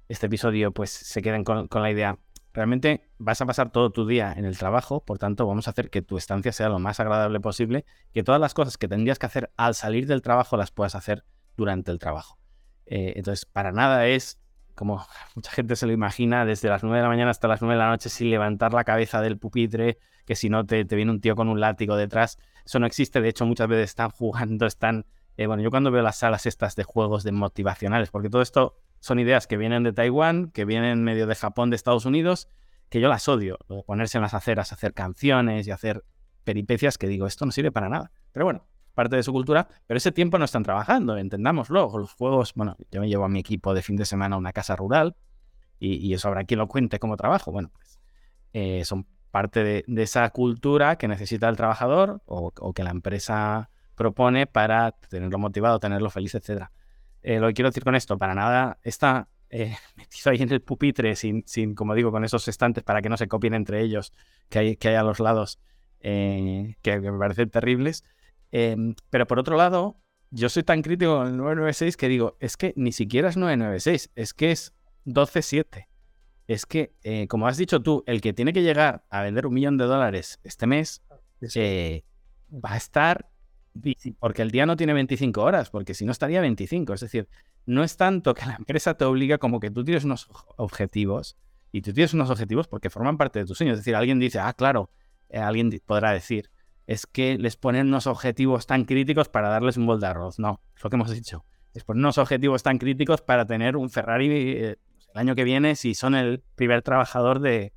este episodio pues se queden con, la idea realmente vas a pasar todo tu día en el trabajo, por tanto vamos a hacer que tu estancia sea lo más agradable posible, que todas las cosas que tendrías que hacer al salir del trabajo las puedas hacer durante el trabajo. Eh, entonces, para nada es, como mucha gente se lo imagina, desde las 9 de la mañana hasta las 9 de la noche sin levantar la cabeza del pupitre, que si no te, viene un tío con un látigo detrás. Eso no existe, de hecho muchas veces están [laughs] jugando, están... Eh, bueno, yo cuando veo las salas estas de juegos de motivacionales, porque todo esto son ideas que vienen de Taiwán, que vienen medio de Japón, de Estados Unidos, que yo las odio. Lo de ponerse en las aceras, hacer canciones y hacer peripecias que digo, esto no sirve para nada. Pero bueno, parte de su cultura, pero ese tiempo no están trabajando, entendámoslo. Los juegos, bueno, yo me llevo a mi equipo de fin de semana a una casa rural y, eso habrá quien lo cuente como trabajo. Bueno, pues eh, son parte de, esa cultura que necesita el trabajador o, que la empresa propone para tenerlo motivado, tenerlo feliz, etcétera. Eh, lo que quiero decir con esto, para nada está eh, [laughs] metido ahí en el pupitre, sin, sin, como digo, con esos estantes para que no se copien entre ellos que hay, que hay a los lados, eh, que, me parecen terribles. Em, pero por otro lado, yo soy tan crítico con el 996 que digo, es que ni siquiera es 996, es que es 127. Es que, como has dicho tú, el que tiene que llegar a vender un millón de dólares este mes va a estar porque el día no tiene 25 horas, porque si no estaría 25. Es decir, no es tanto que la empresa te obliga como que tú tienes unos objetivos y tú tienes unos objetivos porque forman parte de tus sueños. Es decir, alguien dice, ah, claro, eh, alguien podrá decir, es que les ponen unos objetivos tan críticos para darles un bol de arroz. No, es lo que hemos dicho. Les ponen unos objetivos tan críticos para tener un Ferrari eh, el año que viene si son el primer trabajador de,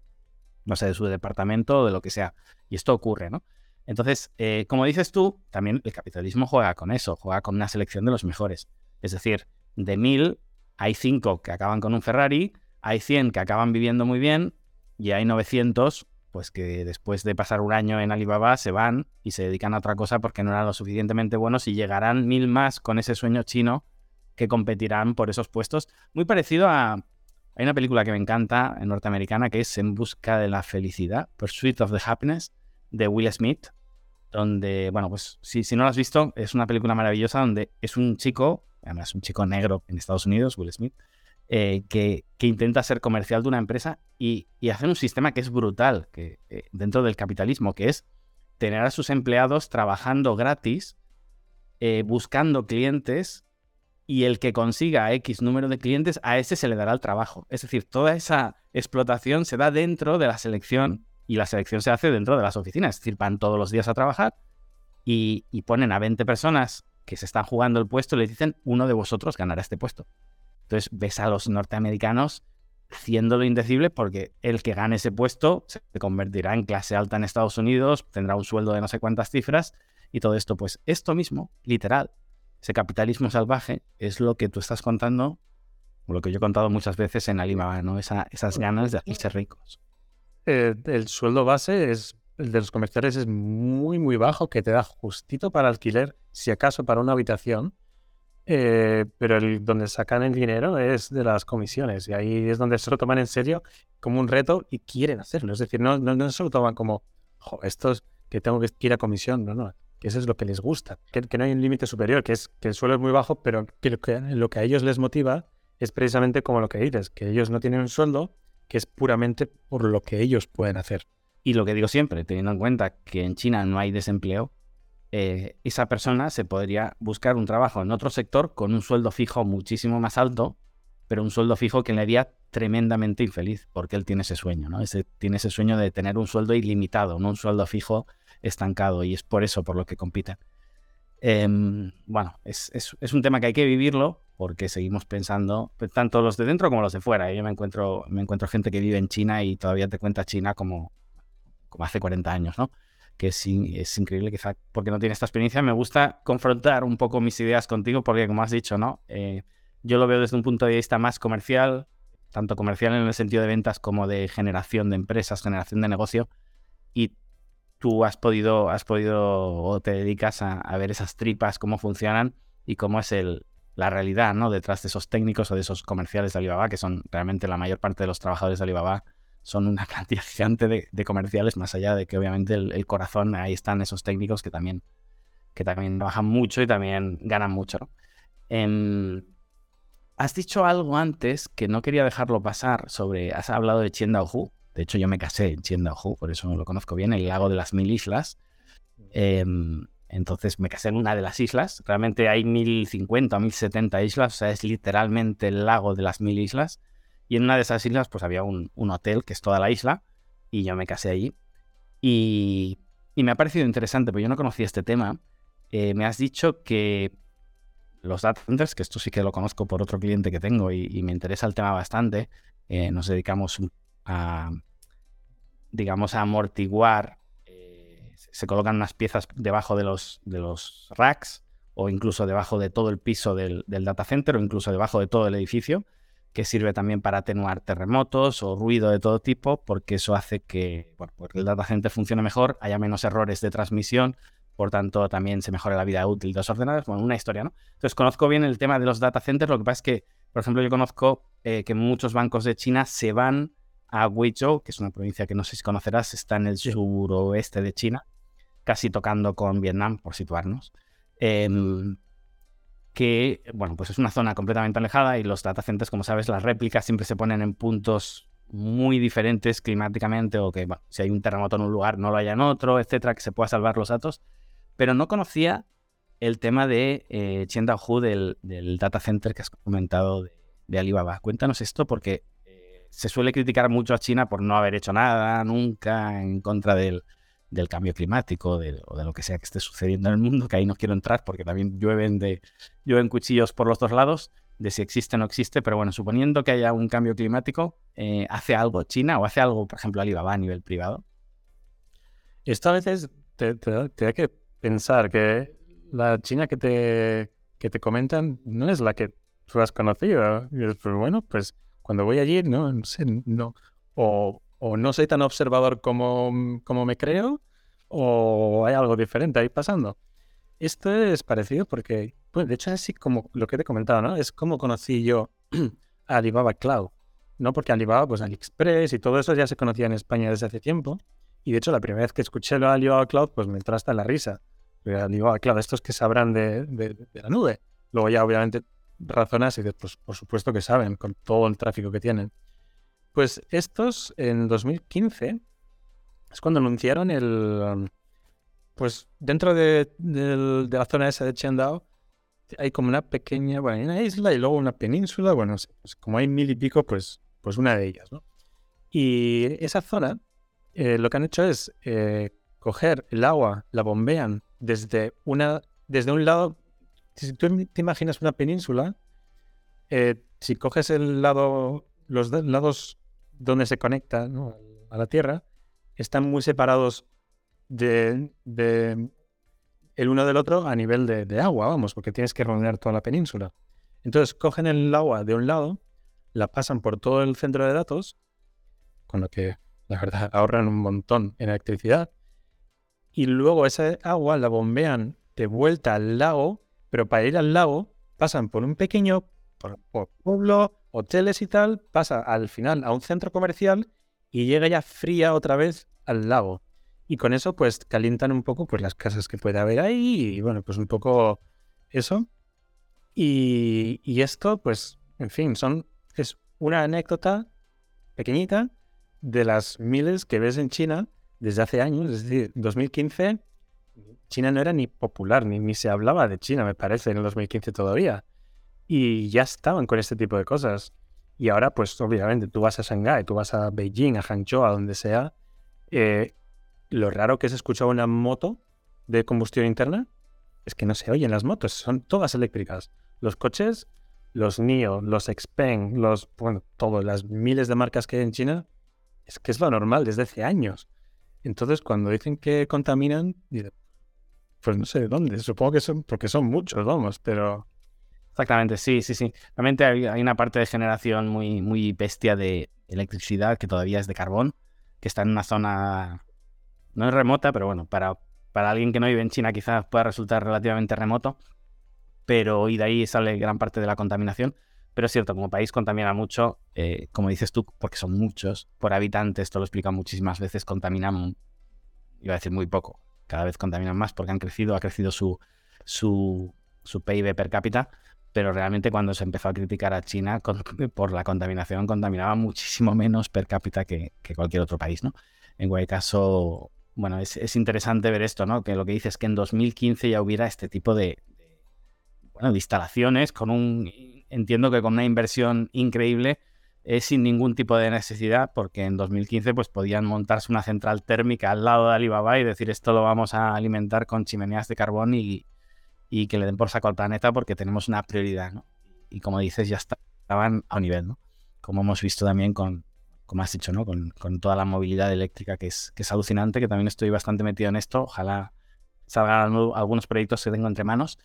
no sé, de su departamento o de lo que sea. Y esto ocurre, ¿no? Entonces, eh, como dices tú, también el capitalismo juega con eso, juega con una selección de los mejores. Es decir, de mil hay cinco que acaban con un Ferrari, hay 100 que acaban viviendo muy bien y hay 900 pues que después de pasar un año en Alibaba se van y se dedican a otra cosa porque no eran lo suficientemente buenos y llegarán mil más con ese sueño chino que competirán por esos puestos. Muy parecido a... Hay una película que me encanta, norteamericana, que es En busca de la felicidad, Pursuit of the Happiness, de Will Smith, donde, bueno, pues si, si no lo has visto, es una película maravillosa donde es un chico, además un chico negro en Estados Unidos, Will Smith, eh, que, intenta ser comercial de una empresa y, y hacer un sistema que es brutal que, eh, dentro del capitalismo, que es tener a sus empleados trabajando gratis, eh, buscando clientes y el que consiga X número de clientes, a ese se le dará el trabajo. Es decir, toda esa explotación se da dentro de la selección y la selección se hace dentro de las oficinas. Es decir, van todos los días a trabajar y, ponen a 20 personas que se están jugando el puesto y les dicen, uno de vosotros ganará este puesto. Entonces ves a los norteamericanos haciéndolo indecible porque el que gane ese puesto se convertirá en clase alta en Estados Unidos, tendrá un sueldo de no sé cuántas cifras y todo esto. Pues esto mismo, literal, ese capitalismo salvaje es lo que tú estás contando, o lo que yo he contado muchas veces en Alibaba, ¿no? esas ganas de hacerse ricos. Eh, el sueldo base es el de los comerciales es muy, muy bajo, que te da justito para alquiler, si acaso para una habitación. Eh, pero el donde sacan el dinero es de las comisiones y ahí es donde se lo toman en serio como un reto y quieren hacerlo. Es decir, no, no, se lo toman como, esto es que tengo que ir a comisión, no, no, que eso es lo que les gusta, que, no hay un límite superior, que es que el suelo es muy bajo, pero que lo, que lo que a ellos les motiva es precisamente como lo que dices, que ellos no tienen un sueldo, que es puramente por lo que ellos pueden hacer. Y lo que digo siempre, teniendo en cuenta que en China no hay desempleo, eh, esa persona se podría buscar un trabajo en otro sector con un sueldo fijo muchísimo más alto, pero un sueldo fijo que le haría tremendamente infeliz, porque él tiene ese sueño, ¿no? Tiene ese sueño de tener un sueldo ilimitado, no un sueldo fijo estancado, y es por eso por lo que compiten. Em, bueno, es, un tema que hay que vivirlo porque seguimos pensando, pues, tanto los de dentro como los de fuera. Yo me encuentro, me encuentro gente que vive en China y todavía te cuenta China como, como hace 40 años, ¿no? Que es, increíble, quizá porque no tiene esta experiencia. Me gusta confrontar un poco mis ideas contigo porque, como has dicho, ¿no? Eh, yo lo veo desde un punto de vista más comercial, tanto comercial en el sentido de ventas como de generación de empresas, generación de negocio. Y tú has podido, has podido o te dedicas a, ver esas tripas, cómo funcionan y cómo es el, la realidad ¿no? detrás de esos técnicos o de esos comerciales de Alibaba, que son realmente la mayor parte de los trabajadores de Alibaba, son una [laughs] cantidad gigante de, comerciales, más allá de que obviamente el, corazón, ahí están esos técnicos que también, que también trabajan mucho y también ganan mucho. Em, Has dicho algo antes que no quería dejarlo pasar sobre, has hablado de Hu. De hecho, yo me casé en Hu, por eso lo conozco bien, el lago de las mil islas. Em, entonces me casé en una de las islas. Realmente hay 1050 o 1070 islas, o sea, es literalmente el lago de las mil islas. Y en una de esas islas, pues había un, hotel que es toda la isla, y yo me casé allí. Y, me ha parecido interesante, porque yo no conocía este tema. Eh, me has dicho que los data centers, que esto sí que lo conozco por otro cliente que tengo y, me interesa el tema bastante, eh, nos dedicamos a, digamos, a amortiguar, eh, se colocan unas piezas debajo de los, de los racks o incluso debajo de todo el piso del, data center o incluso debajo de todo el edificio, que sirve también para atenuar terremotos o ruido de todo tipo, porque eso hace que bueno, pues el data center funcione mejor, haya menos errores de transmisión, por tanto también se mejora la vida útil de los ordenadores, bueno, una historia, ¿no? Entonces conozco bien el tema de los data centers, lo que pasa es que, por ejemplo, yo conozco eh, que muchos bancos de China se van a Huizhou, que es una provincia que no sé si conocerás, está en el suroeste de China, casi tocando con Vietnam, por situarnos. Em, que, bueno, pues es una zona completamente alejada y los data centers, como sabes, las réplicas siempre se ponen en puntos muy diferentes climáticamente o que, si hay un terremoto en un lugar no lo haya en otro, etcétera, que se pueda salvar los datos pero no conocía el tema de eh, Hu del, data center que has comentado de, Alibaba. Cuéntanos esto porque eh, se suele criticar mucho a China por no haber hecho nada nunca en contra del, cambio climático o de lo que sea que esté sucediendo en el mundo, que ahí no quiero entrar porque también llueven, de, llueven cuchillos por los dos lados de si existe o no existe, pero bueno, suponiendo que haya un cambio climático, eh, ¿hace algo China o hace algo, por ejemplo, Alibaba a nivel privado? Esto a veces te, te, que pensar que la China que te, que te comentan no es la que tú has conocido. Y pues bueno, pues cuando voy allí, no, no sé, no. O, o no soy tan observador como, como me creo, o hay algo diferente ahí pasando. Esto es parecido porque, de hecho es así como lo que te he comentado, ¿no? Es como conocí yo [clears throat] a Alibaba Cloud, ¿no? Porque Alibaba, pues AliExpress y todo eso ya se conocía en España desde hace tiempo. Y de hecho la primera vez que escuché lo de Alibaba Cloud, pues me entró hasta la risa ah, claro, estos que sabrán de, la nube. Luego ya obviamente razonas y dices, pues por supuesto que saben con todo el tráfico que tienen. Pues estos en 2015 es cuando anunciaron el... Pues dentro de, la zona esa de Chendao hay como una pequeña, bueno, una isla y luego una península, bueno, pues como hay mil y pico, pues, pues una de ellas, ¿no? Y esa zona, eh, lo que han hecho es eh, coger el agua, la bombean desde, una, desde un lado, si tú te imaginas una península, eh, si coges el lado, los lados donde se conecta a la Tierra, están muy separados de, el uno del otro a nivel de, agua, vamos, porque tienes que rodear toda la península. Entonces cogen el agua de un lado, la pasan por todo el centro de datos, con lo que la verdad [laughs] ahorran un montón en electricidad, y luego esa agua la bombean de vuelta al lago, pero para ir al lago pasan por un pequeño pueblo, hoteles y tal, pasa al final a un centro comercial y llega ya fría otra vez al lago. Y con eso pues calientan un poco pues las casas que puede haber ahí y bueno, pues un poco eso. Y, y esto pues, en fin, son, es una anécdota pequeñita de las miles que ves en China desde hace años, es decir, 2015, China no era ni popular, ni, ni se hablaba de China, me parece, en el 2015 todavía. Y ya estaban con este tipo de cosas. Y ahora, pues obviamente, tú vas a Shanghái, tú vas a Beijing, a Hangzhou, a donde sea. Eh, lo raro que es escuchar una moto de combustión interna es que no se oyen las motos, son todas eléctricas. Los coches, los NIO, los Xpeng, los, bueno, todas las miles de marcas que hay en China, es que es lo normal desde hace años. Entonces, cuando dicen que contaminan, pues no sé de dónde, supongo que son, porque son muchos, vamos, pero... Exactamente, sí, sí, sí. Realmente hay, una parte de generación muy, muy bestia de electricidad que todavía es de carbón, que está en una zona, no es remota, pero bueno, para, para alguien que no vive en China quizás pueda resultar relativamente remoto, pero y de ahí sale gran parte de la contaminación. Pero es cierto, como país contamina mucho, eh, como dices tú, porque son muchos, por habitantes, esto lo explica muchísimas veces, contaminan, iba a decir muy poco, cada vez contaminan más porque han crecido, ha crecido su, su, su PIB per cápita, pero realmente cuando se empezó a criticar a China [laughs] por la contaminación, contaminaba muchísimo menos per cápita que, cualquier otro país, ¿no? En cualquier caso, bueno, es, interesante ver esto, ¿no? Que lo que dice es que en 2015 ya hubiera este tipo de, bueno, de instalaciones con un, entiendo que con una inversión increíble, es sin ningún tipo de necesidad, porque en 2015 pues podían montarse una central térmica al lado de Alibaba y decir esto lo vamos a alimentar con chimeneas de carbón y, y que le den por saco al planeta porque tenemos una prioridad, ¿no? Y como dices, ya estaban a un nivel, ¿no? Como hemos visto también con, como has dicho, ¿no? Con, toda la movilidad eléctrica que es, que es alucinante, que también estoy bastante metido en esto. Ojalá salgan algunos proyectos que tengo entre manos.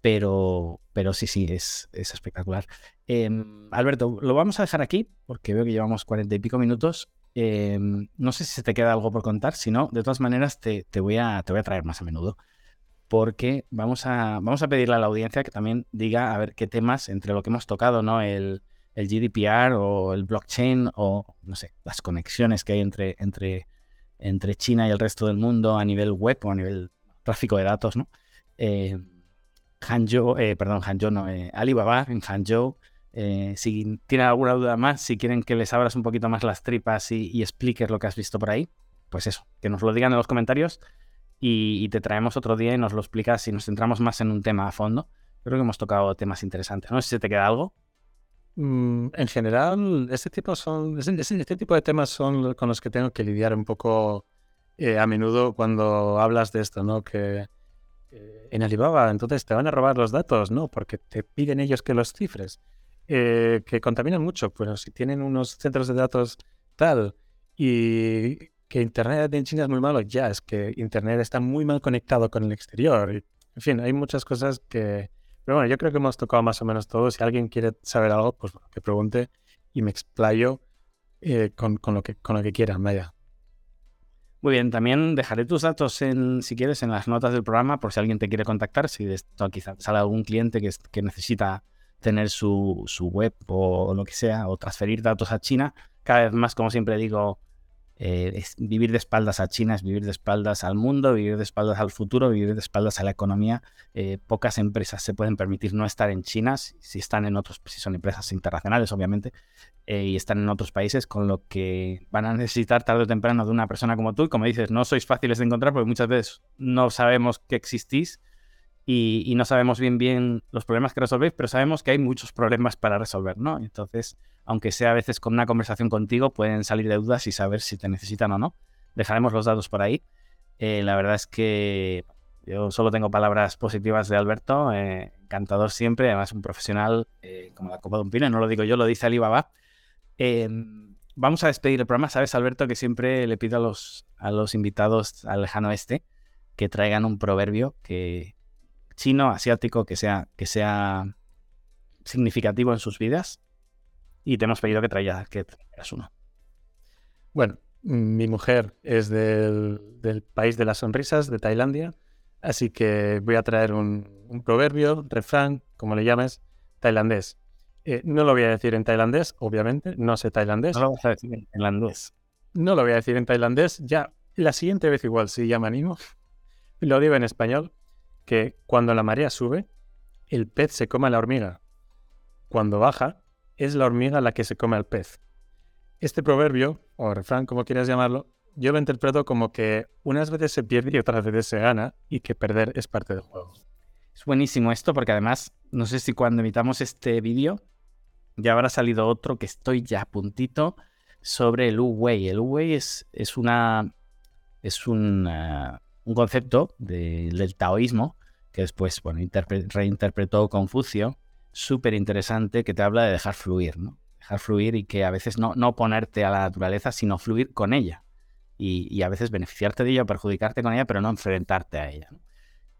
Pero, pero sí, sí, es, es espectacular. Em, Alberto, lo vamos a dejar aquí porque veo que llevamos cuarenta y pico minutos. Em, no sé si se te queda algo por contar, si no, de todas maneras te, te, voy a, te voy a traer más a menudo porque vamos a, vamos a pedirle a la audiencia que también diga a ver qué temas entre lo que hemos tocado, ¿no? El, GDPR o el blockchain o, no sé, las conexiones que hay entre, entre, entre China y el resto del mundo a nivel web o a nivel tráfico de datos, ¿no? Eh, Hangzhou, eh, perdón, Hangzhou no, eh, Alibaba en Hangzhou. Eh, si tienen alguna duda más, si quieren que les abras un poquito más las tripas y expliques lo que has visto por ahí, pues eso, que nos lo digan en los comentarios y, te traemos otro día y nos lo explicas y nos centramos más en un tema a fondo. Creo que hemos tocado temas interesantes. No sé si te queda algo. Mm, en general, este tipo, son, este, tipo de temas son con los que tengo que lidiar un poco eh, a menudo cuando hablas de esto, ¿no? Que eh, en Alibaba, entonces te van a robar los datos, ¿no? Porque te piden ellos que los cifres. Eh, que contaminan mucho, pero si tienen unos centros de datos tal y que Internet en China es muy malo, ya es que Internet está muy mal conectado con el exterior. En fin, hay muchas cosas que... Pero bueno, yo creo que hemos tocado más o menos todo. Si alguien quiere saber algo, pues que pregunte y me explayo eh, con, lo que, con lo que quieran, vaya. Muy bien, también dejaré tus datos en, si quieres, en las notas del programa por si alguien te quiere contactar, si de esto quizás sale algún cliente que, que necesita tener su, su web o lo que sea, o transferir datos a China. Cada vez más, como siempre digo, eh, vivir de espaldas a China es vivir de espaldas al mundo, vivir de espaldas al futuro, vivir de espaldas a la economía. Eh, pocas empresas se pueden permitir no estar en China, si, están en otros, si son empresas internacionales, obviamente, eh, y están en otros países, con lo que van a necesitar tarde o temprano de una persona como tú. Y como dices, no sois fáciles de encontrar porque muchas veces no sabemos que existís y, no sabemos bien bien los problemas que resolvéis, pero sabemos que hay muchos problemas para resolver, ¿no? Entonces, aunque sea a veces con una conversación contigo, pueden salir de dudas y saber si te necesitan o no. Dejaremos los datos por ahí. Eh, la verdad es que yo solo tengo palabras positivas de Alberto, eh, encantador siempre, además un profesional eh, como la Copa de un Pino, no lo digo yo, lo dice Alibaba. vamos a despedir el programa, sabes Alberto que siempre le pido a los, a los invitados al lejano este que traigan un proverbio que, chino, asiático, que sea, que sea significativo en sus vidas. Y te hemos pedido que traigas que uno. Bueno, mi mujer es del, país de las sonrisas, de Tailandia. Así que voy a traer un, proverbio, refrán, como le llames, tailandés. Eh, no lo voy a decir en tailandés, obviamente, no sé tailandés. No lo voy a decir en tailandés. No lo voy a decir en tailandés, ya la siguiente vez igual, si ya me animo. [laughs] Lo digo en español que cuando la marea sube, el pez se come a la hormiga. Cuando baja, es la hormiga la que se come al pez. Este proverbio, o refrán, como quieras llamarlo, yo lo interpreto como que unas veces se pierde y otras veces se gana, y que perder es parte del juego. Es buenísimo esto, porque además, no sé si cuando emitamos este vídeo, ya habrá salido otro que estoy ya a puntito sobre el Wu-Wei. El Wu-Wei es, es una. es una un concepto del taoísmo que después, bueno, reinterpretó Confucio, súper interesante, que te habla de dejar fluir, ¿no? Dejar fluir y que a veces no, no ponerte a la naturaleza, sino fluir con ella. Y, a veces beneficiarte de ella perjudicarte con ella, pero no enfrentarte a ella.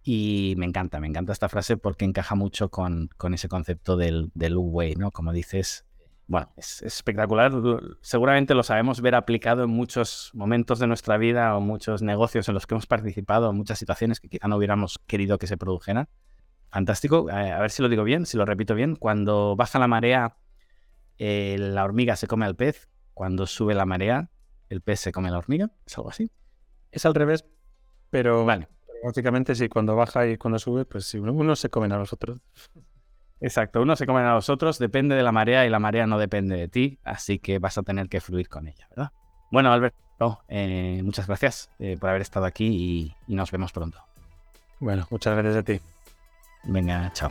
Y me encanta, me encanta esta frase porque encaja mucho con, con ese concepto del, del way, ¿no? Como dices, bueno, es, espectacular. Seguramente lo sabemos ver aplicado en muchos momentos de nuestra vida o muchos negocios en los que hemos participado, en muchas situaciones que quizá no hubiéramos querido que se produjeran. Fantástico. A ver si lo digo bien, si lo repito bien. Cuando baja la marea, eh, la hormiga se come al pez. Cuando sube la marea, el pez se come a la hormiga. ¿Es algo así? Es al revés, pero vale. Básicamente sí, cuando baja y cuando sube, pues sí, uno se come a los otros. Exacto, uno se come a los otros, depende de la marea y la marea no depende de ti, así que vas a tener que fluir con ella, ¿verdad? Bueno, Alberto, eh, muchas gracias eh, por haber estado aquí y, y nos vemos pronto. Bueno, muchas gracias a ti. Venga, chao.